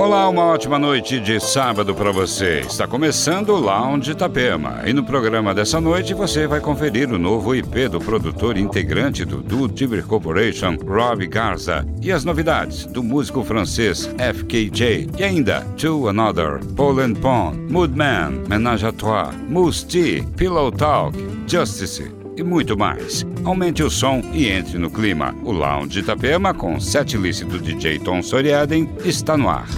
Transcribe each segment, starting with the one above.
Olá, uma ótima noite de sábado para você. Está começando o Lounge Itapema. E no programa dessa noite você vai conferir o novo IP do produtor integrante do Do Tiber Corporation, Rob Garza, e as novidades do músico francês FKJ. E ainda To Another, Poland Pond, Moodman, Menage à Trois, Moose Tea, Pillow Talk, Justice e muito mais. Aumente o som e entre no clima. O Lounge Itapema, com sete list do DJ Tom Soriaden, está no ar.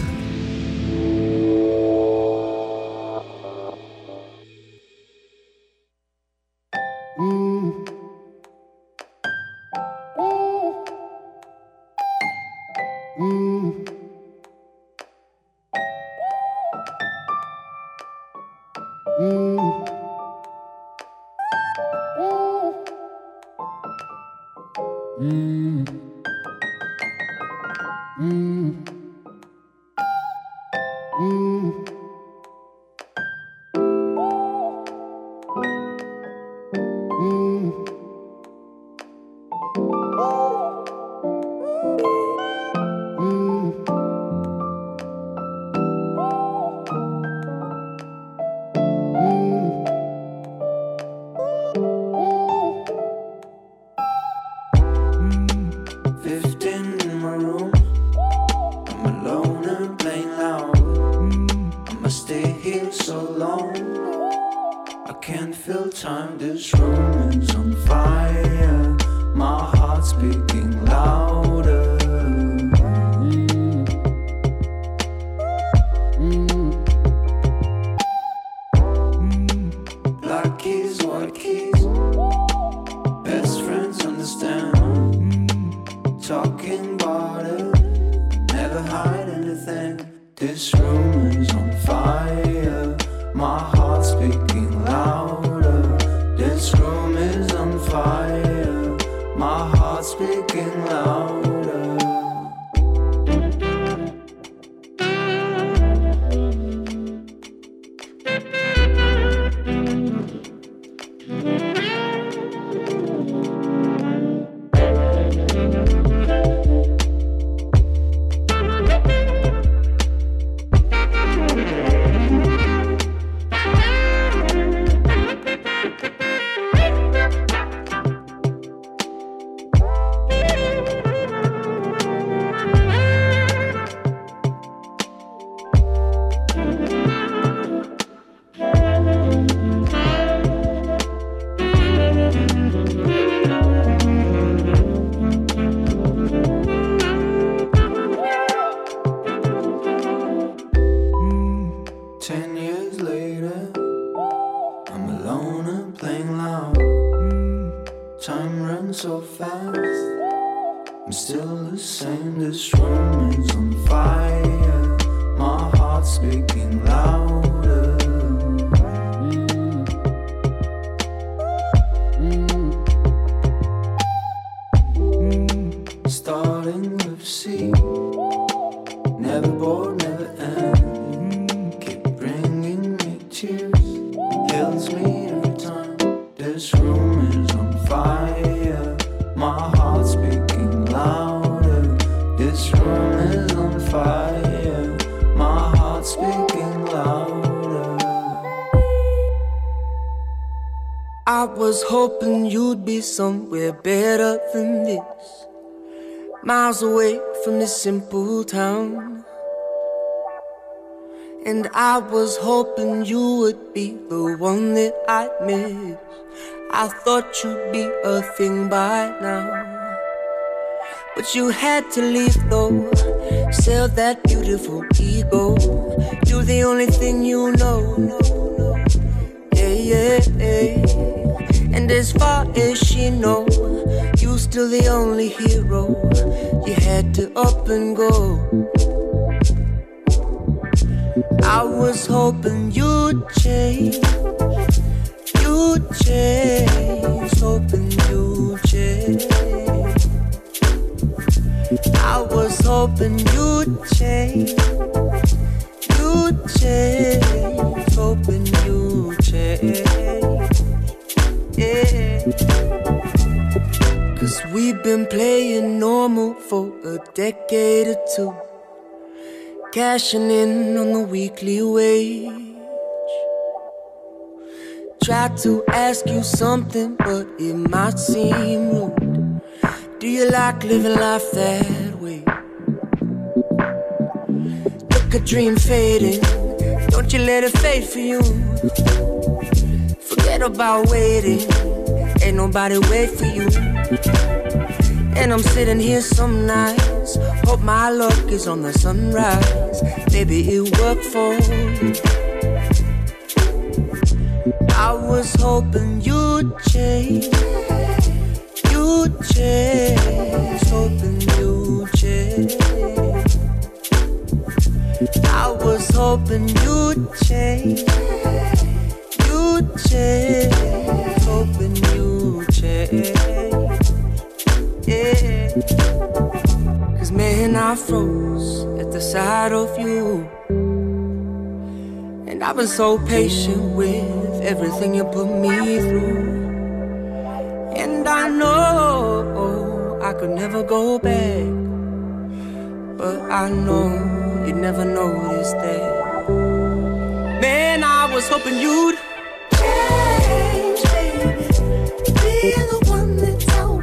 Somewhere better than this. Miles away from this simple town. And I was hoping you would be the one that I miss. I thought you'd be a thing by now. But you had to leave though. Sell that beautiful ego. You're the only thing you know. Yeah, yeah, yeah. And as far as she know, you still the only hero. You had to up and go. I was hoping you'd change, you'd change, hoping you'd change. I was hoping you'd change, you'd change, hoping you'd change. Yeah. Cause we've been playing normal for a decade or two, cashing in on the weekly wage. Tried to ask you something, but it might seem rude. Do you like living life that way? Look a dream fading, don't you let it fade for you. Forget about waiting, ain't nobody wait for you. And I'm sitting here some nights, hope my luck is on the sunrise. Maybe it worked for you. I was hoping you'd change, you'd change, hoping you'd change. I was hoping you'd change, you'd change, hoping you'd change. Yeah. Cause man, I froze at the sight of you. And I've been so patient with everything you put me through. Know I could never go back. But I know you'd never notice that. Man, I was hoping you'd change, baby. Be the one that I was.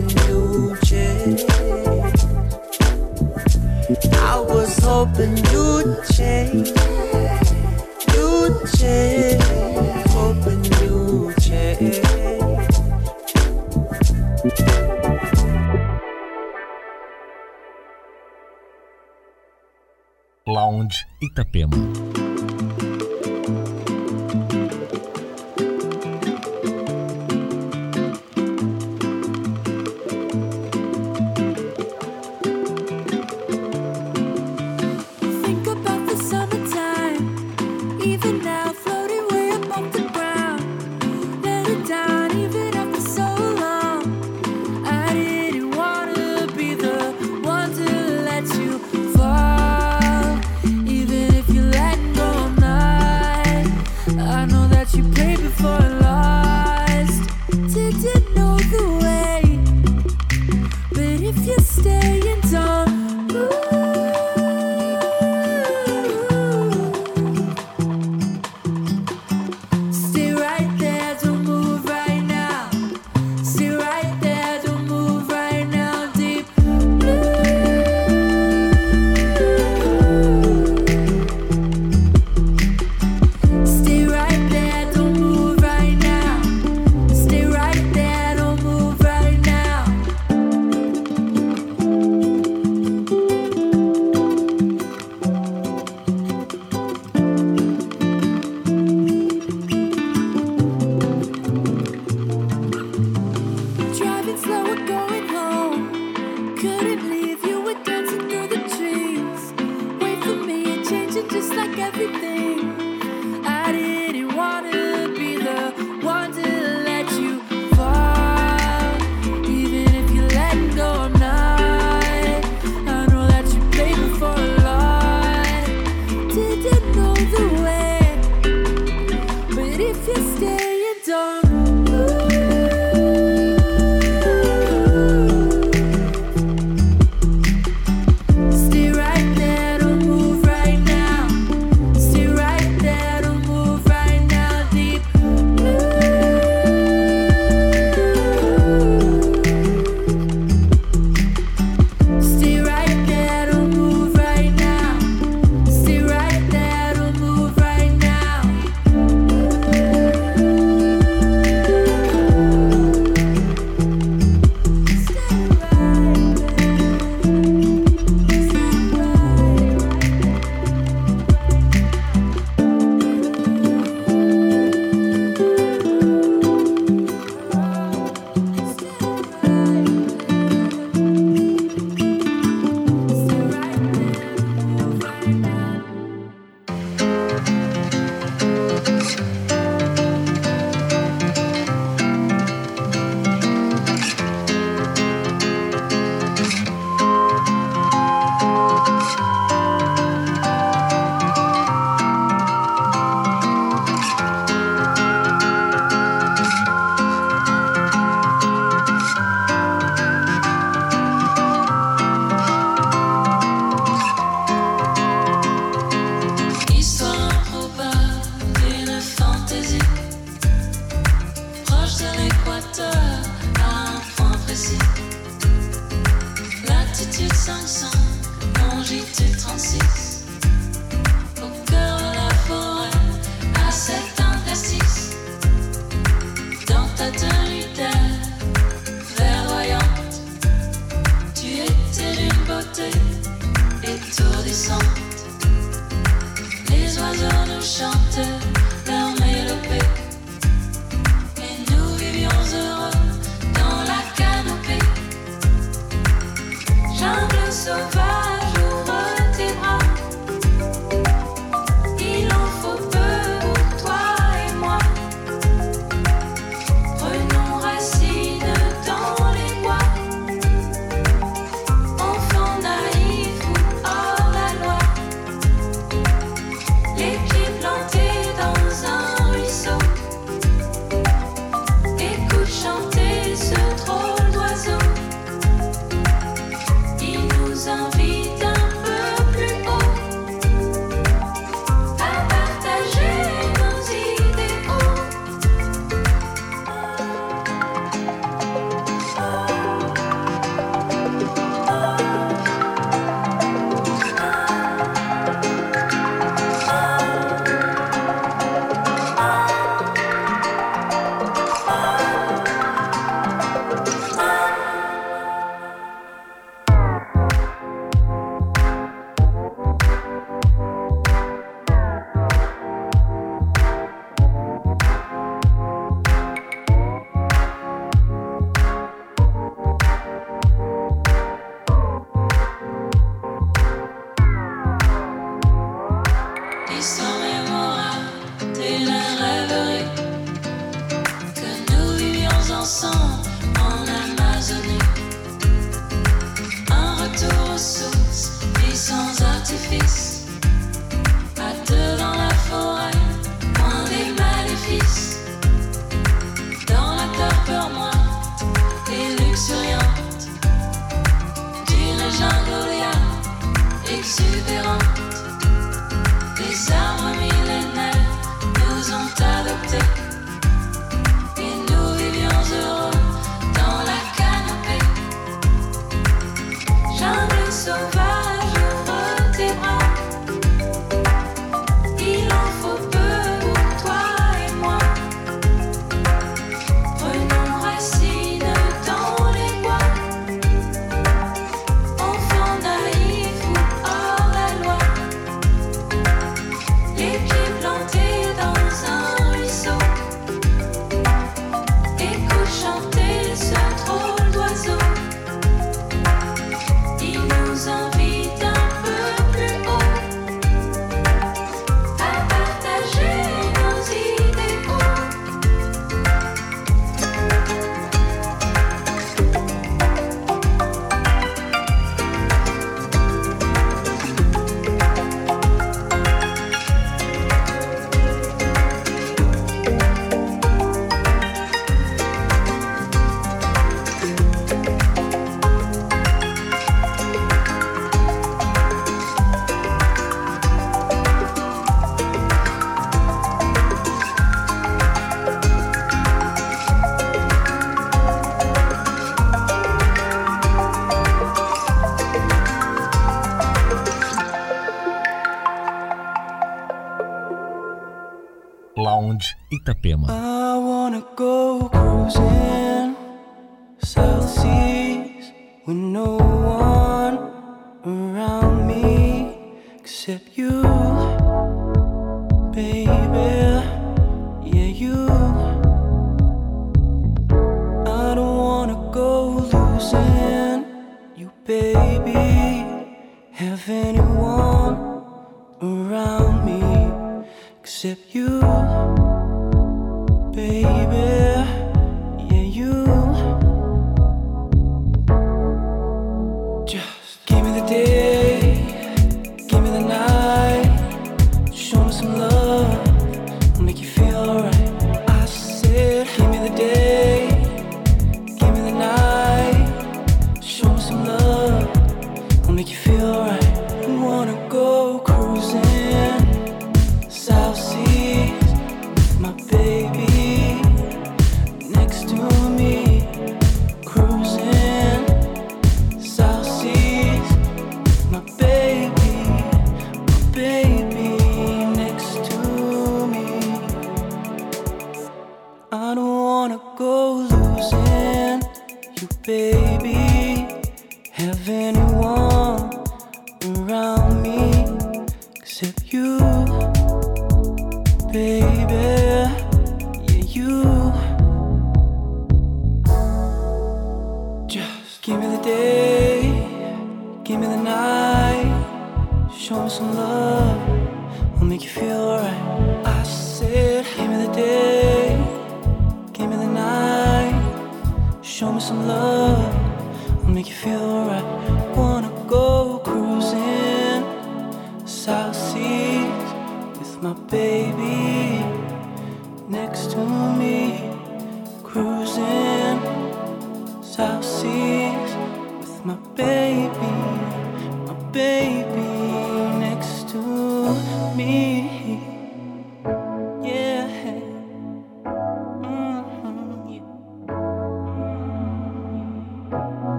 hoping you'd change. You'd change. Change. Lounge Itapema.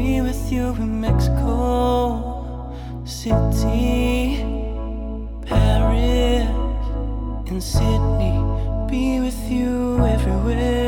be with you in Mexico City, Paris, and Sydney. Be with you everywhere.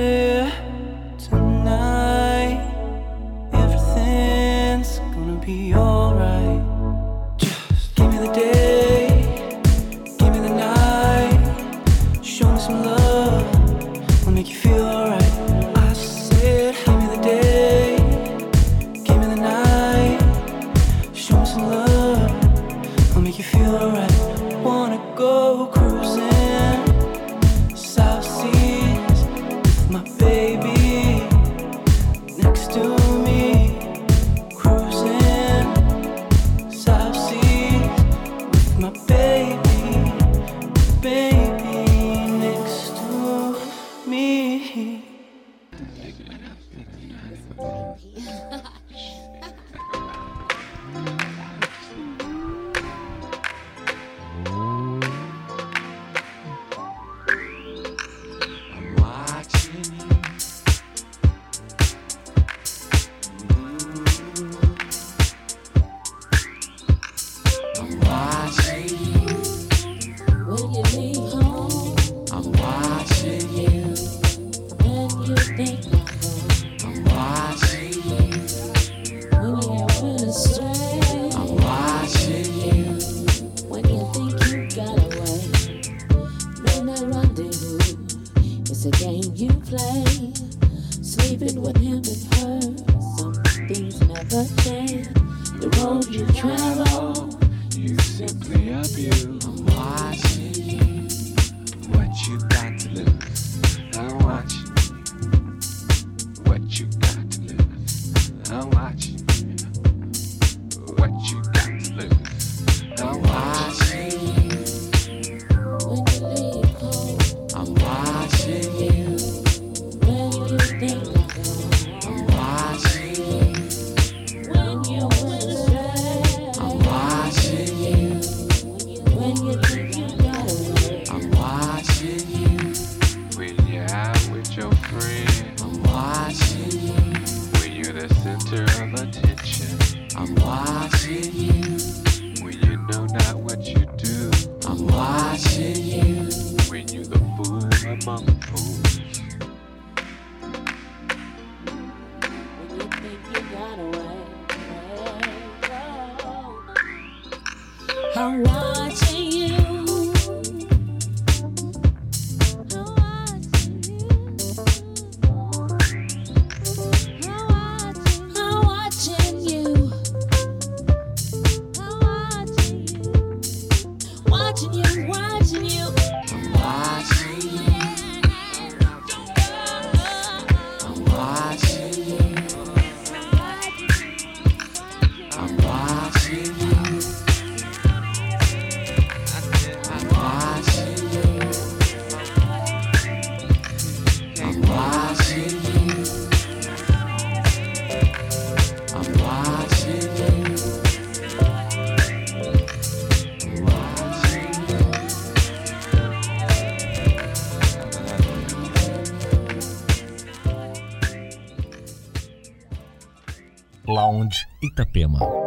Itapema.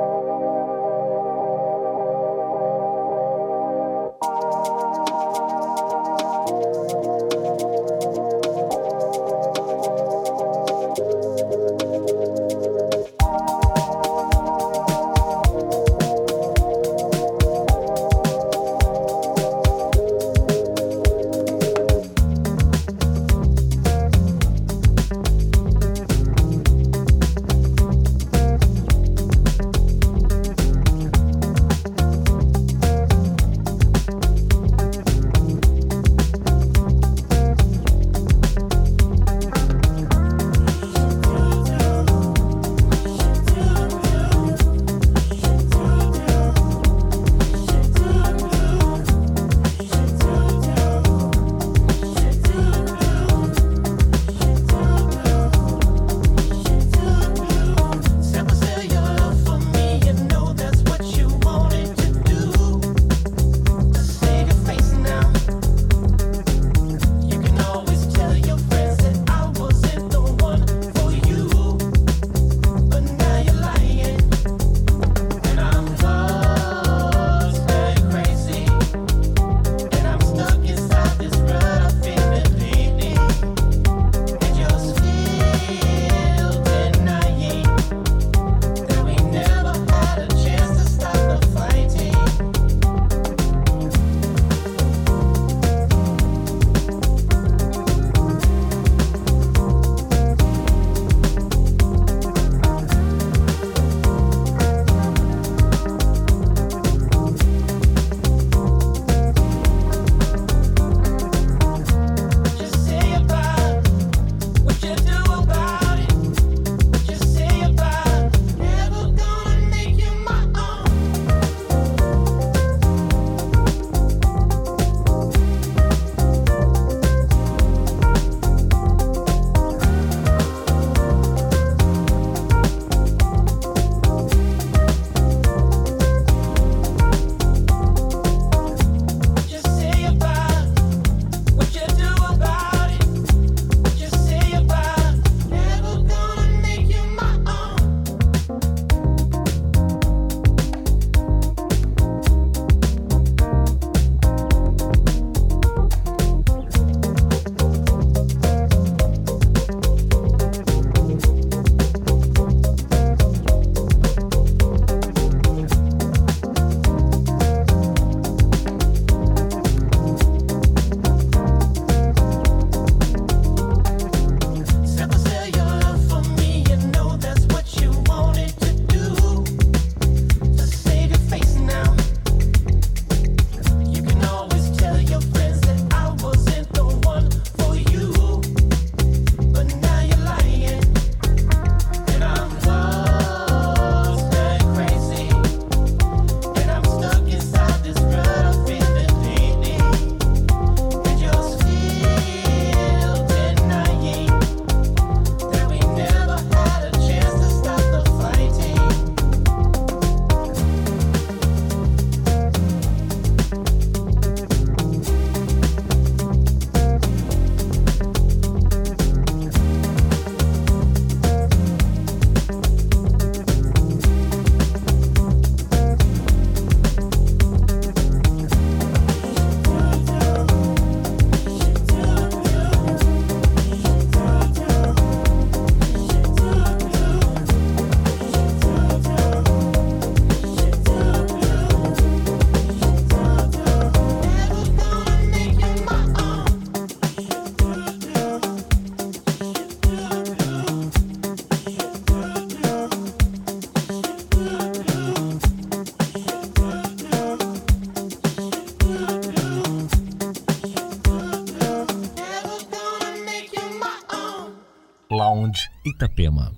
Itapema.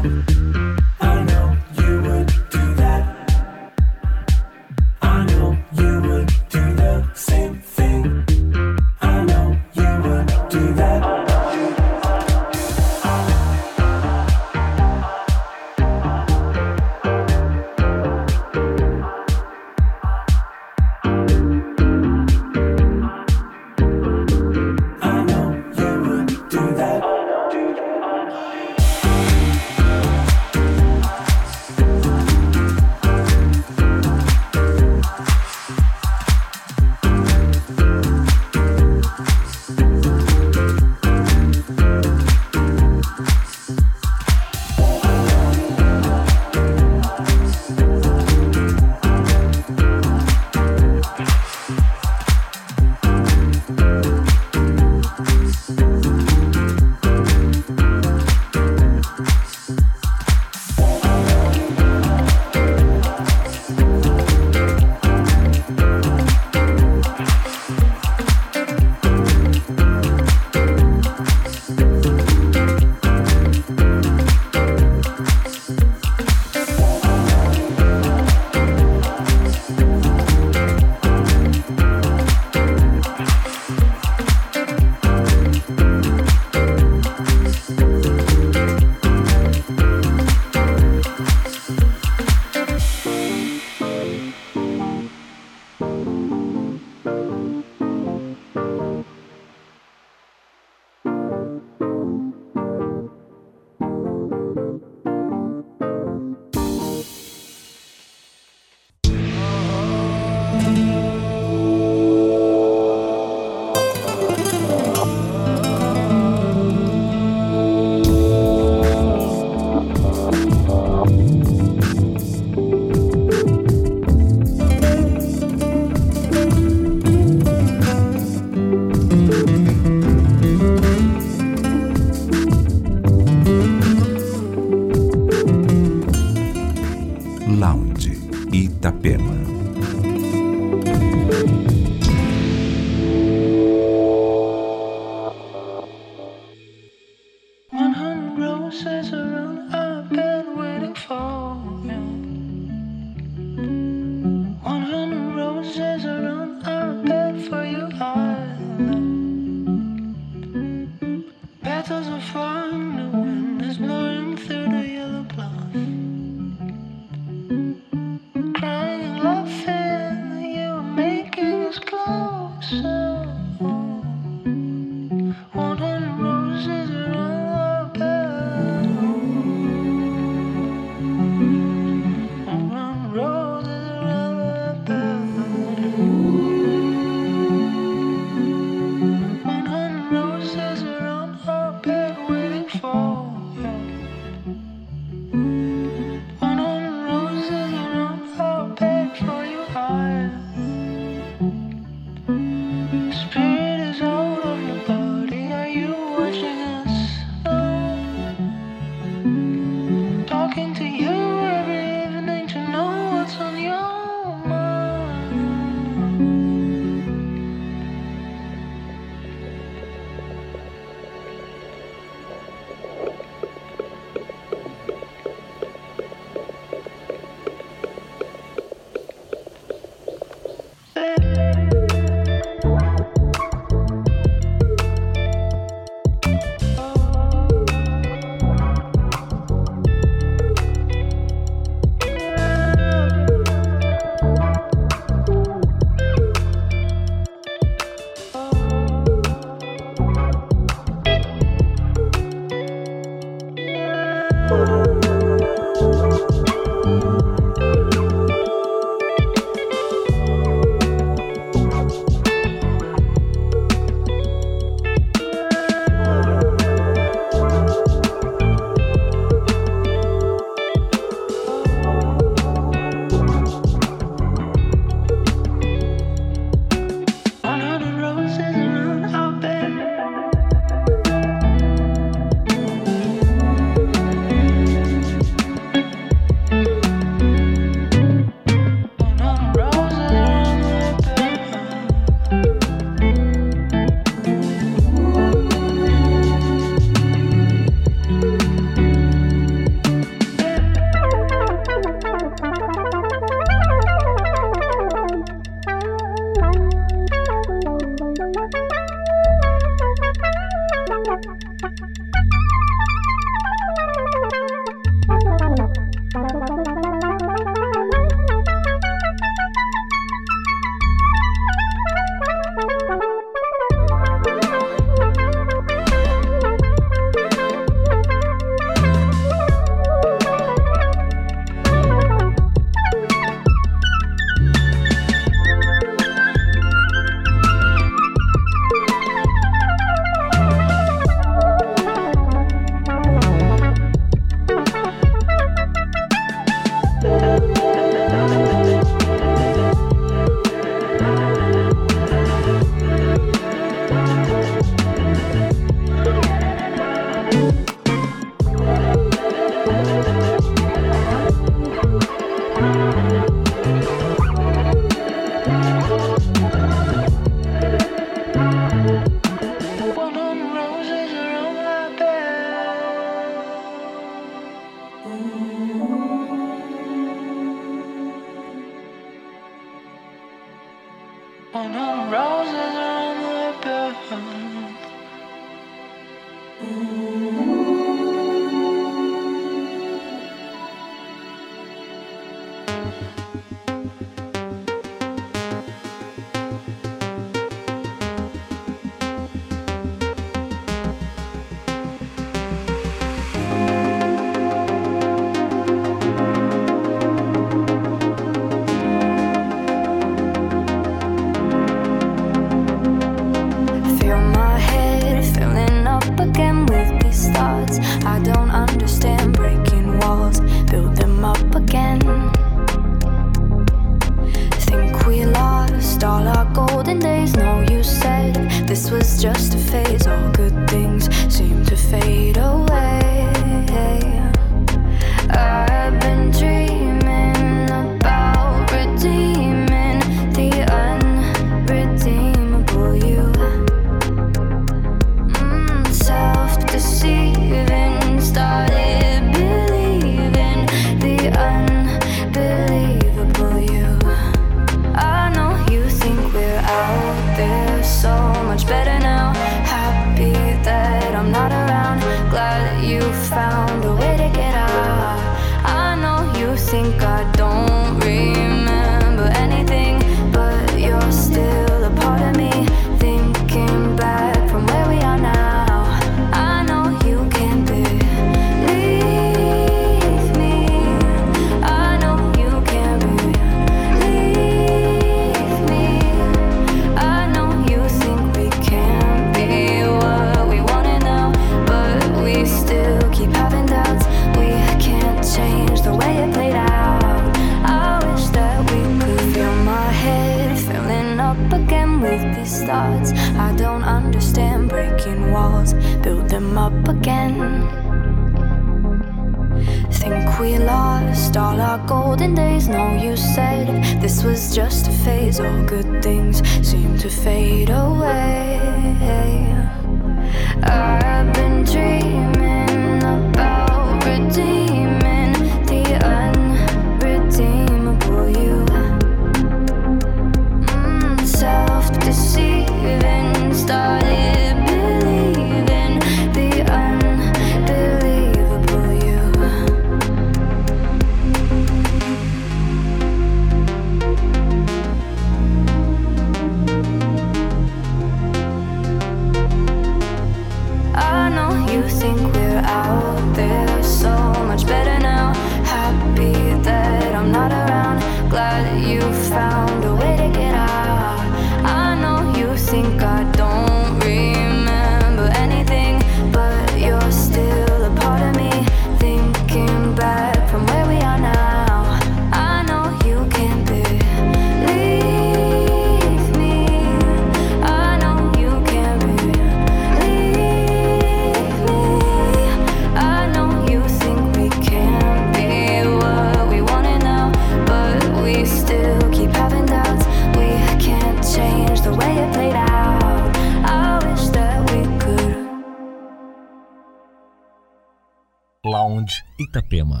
Lounge Itapema.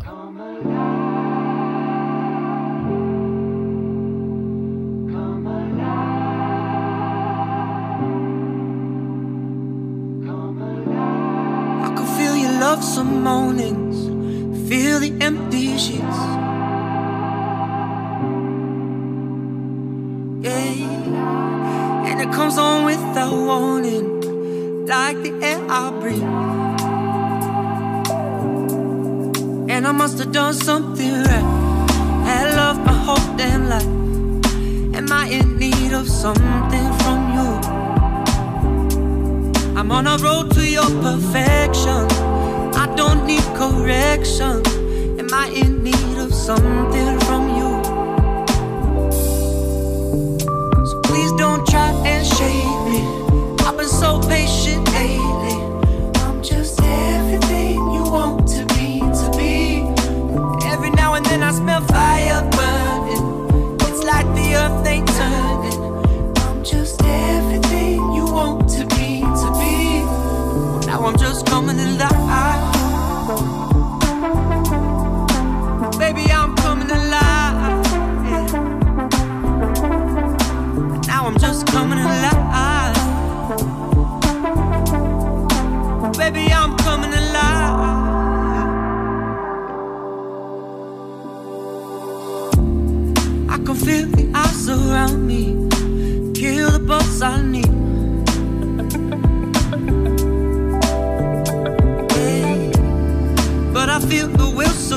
Love some mornings, feel the empty sheets. Yeah, and it comes on without warning, like the air I breathe. And I must have done something right. Had love my whole damn life. Am I in need of something from you? I'm on a road to your perfection. I don't need correction. Am I in need of something from you? So please don't try and shake me. I've been so patient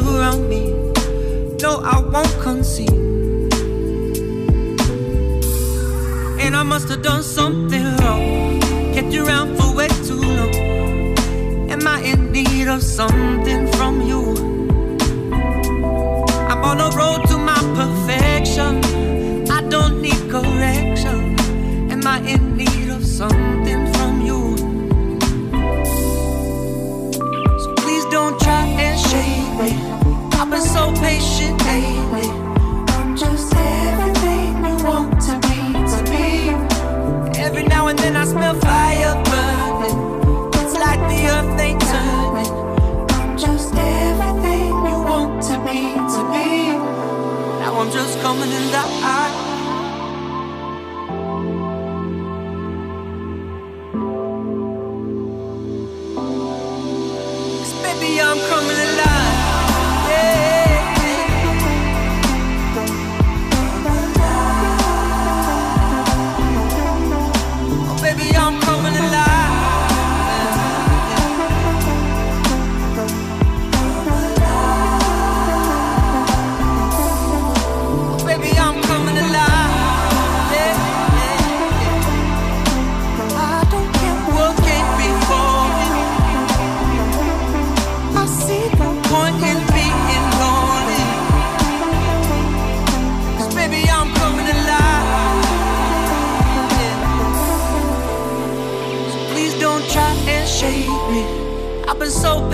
surround me. No, I won't concede. And I must have done something wrong. Kept you around for way too long. Am I in need of something? so patient lately. I'm just everything you want to be. Every now and then I smell fire burning. It's like the earth ain't turning. I'm just everything you want to be. Now I'm just coming in.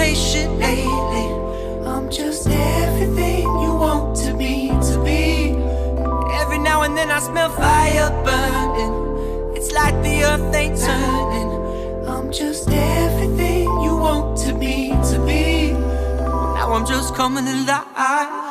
lately. I'm just everything you want to me to be. Every now and then I smell fire burning. It's like the earth ain't turning. I'm just everything you want to me to be. Now I'm just coming alive.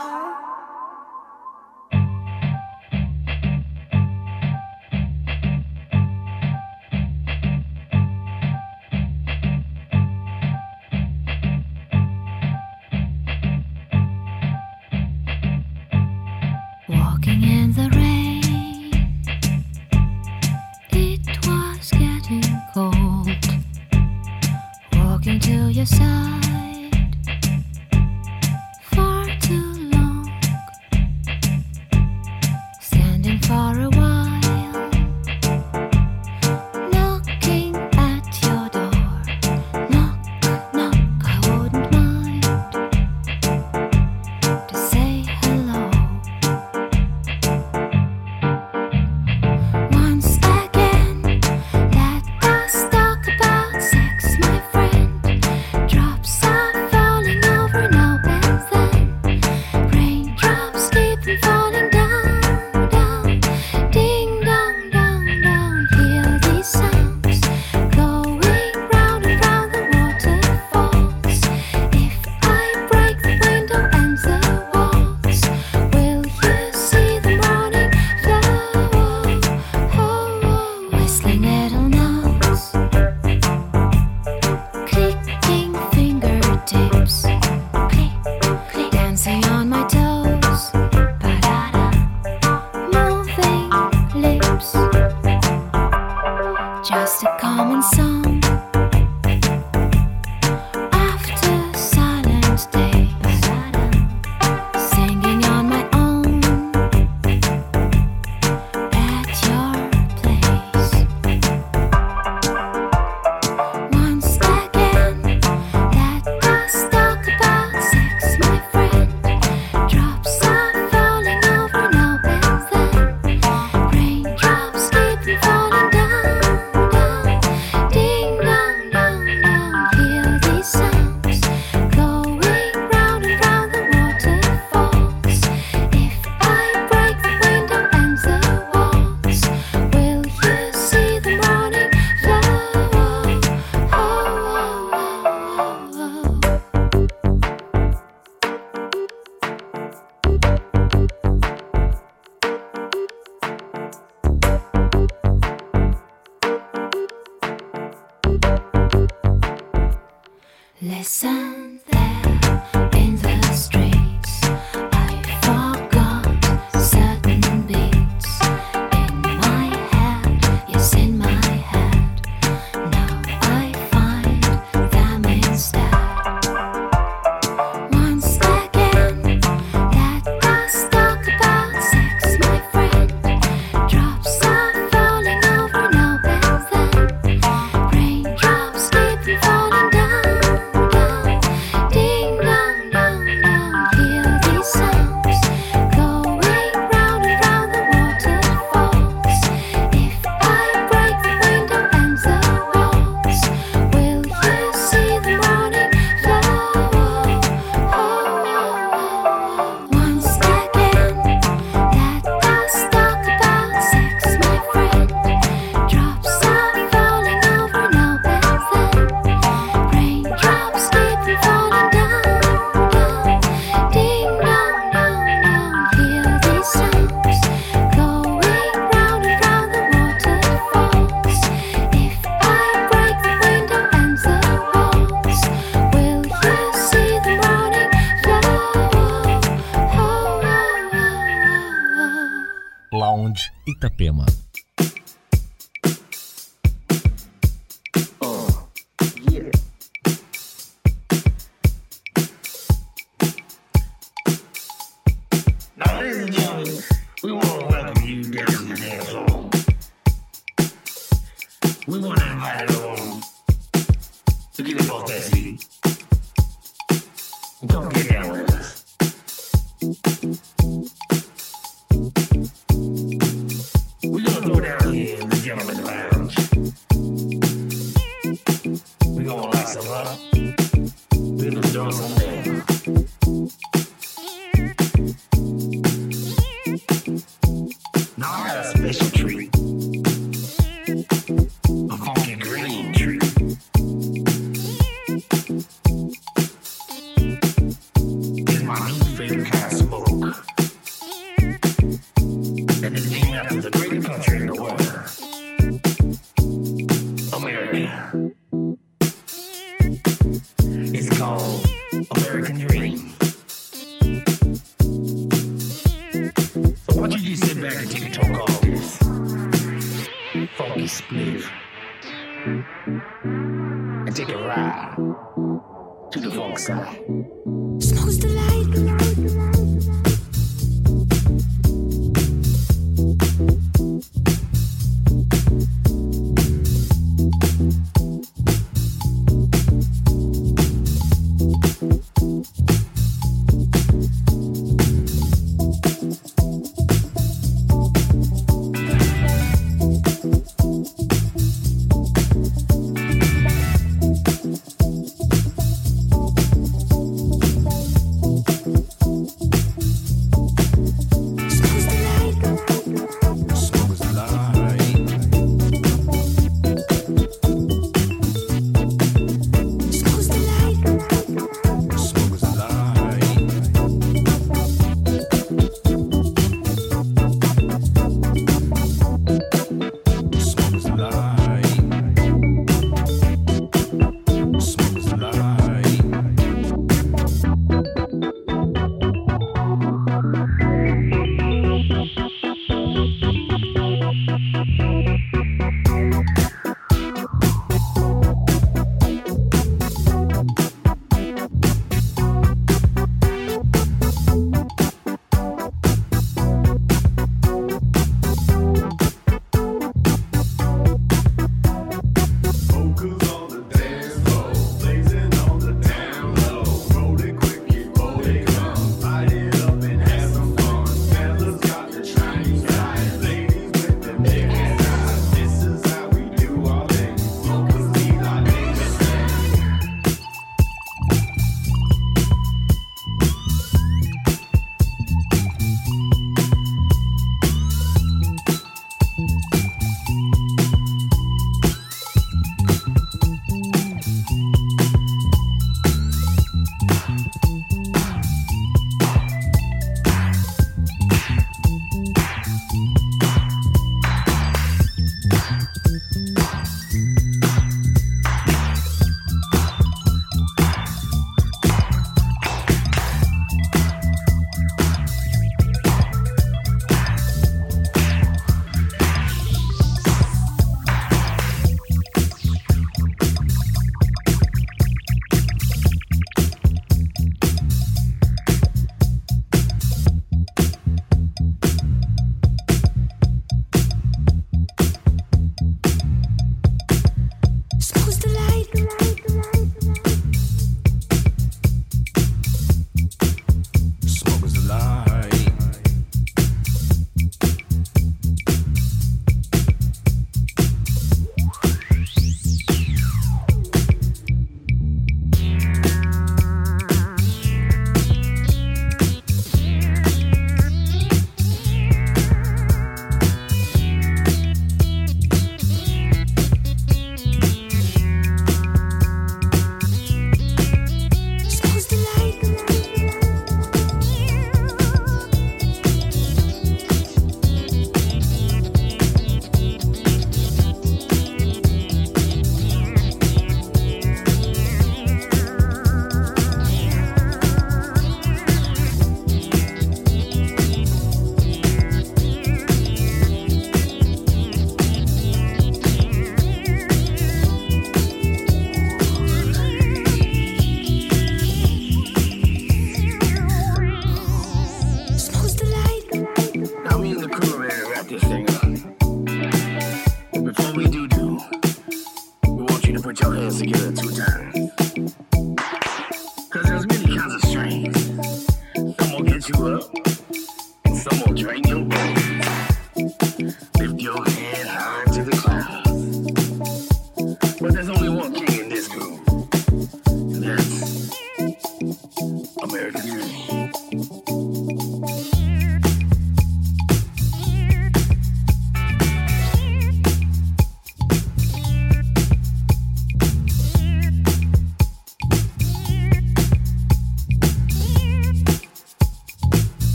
Sound Itapema.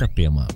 Itapema.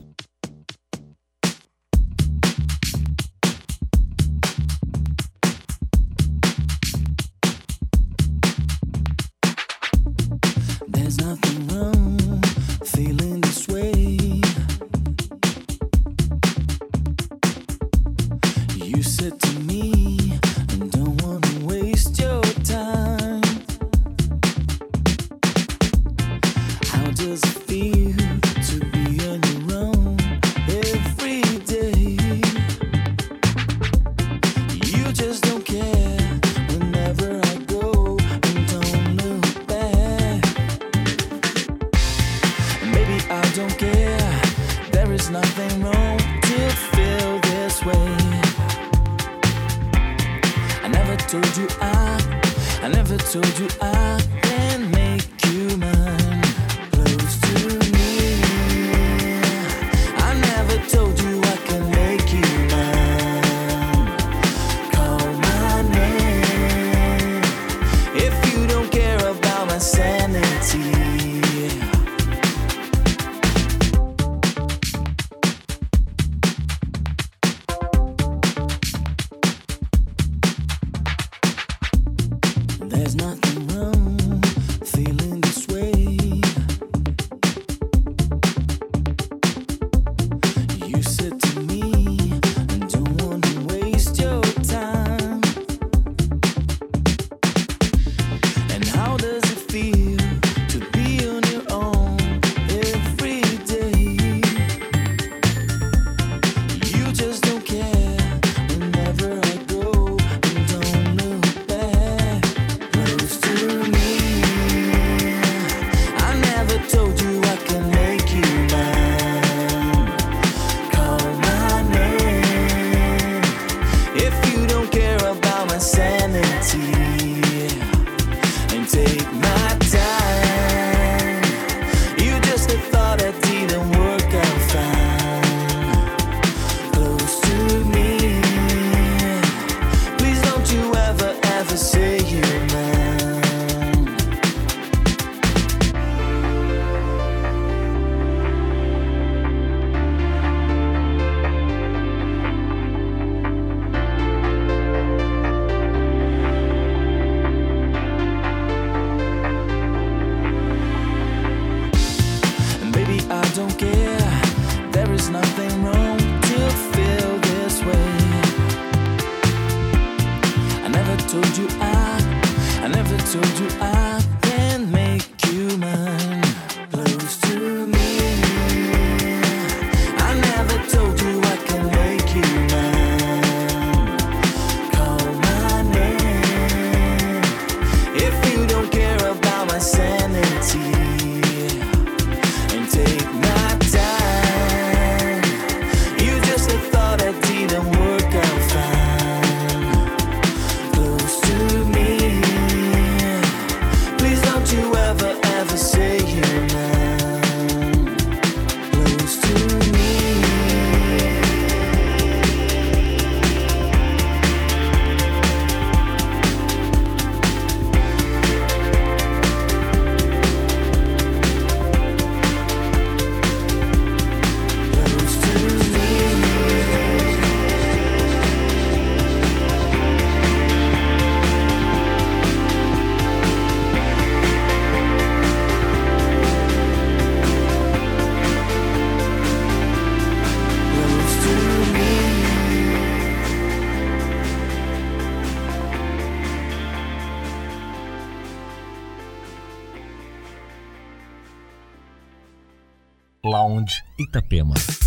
Itapema.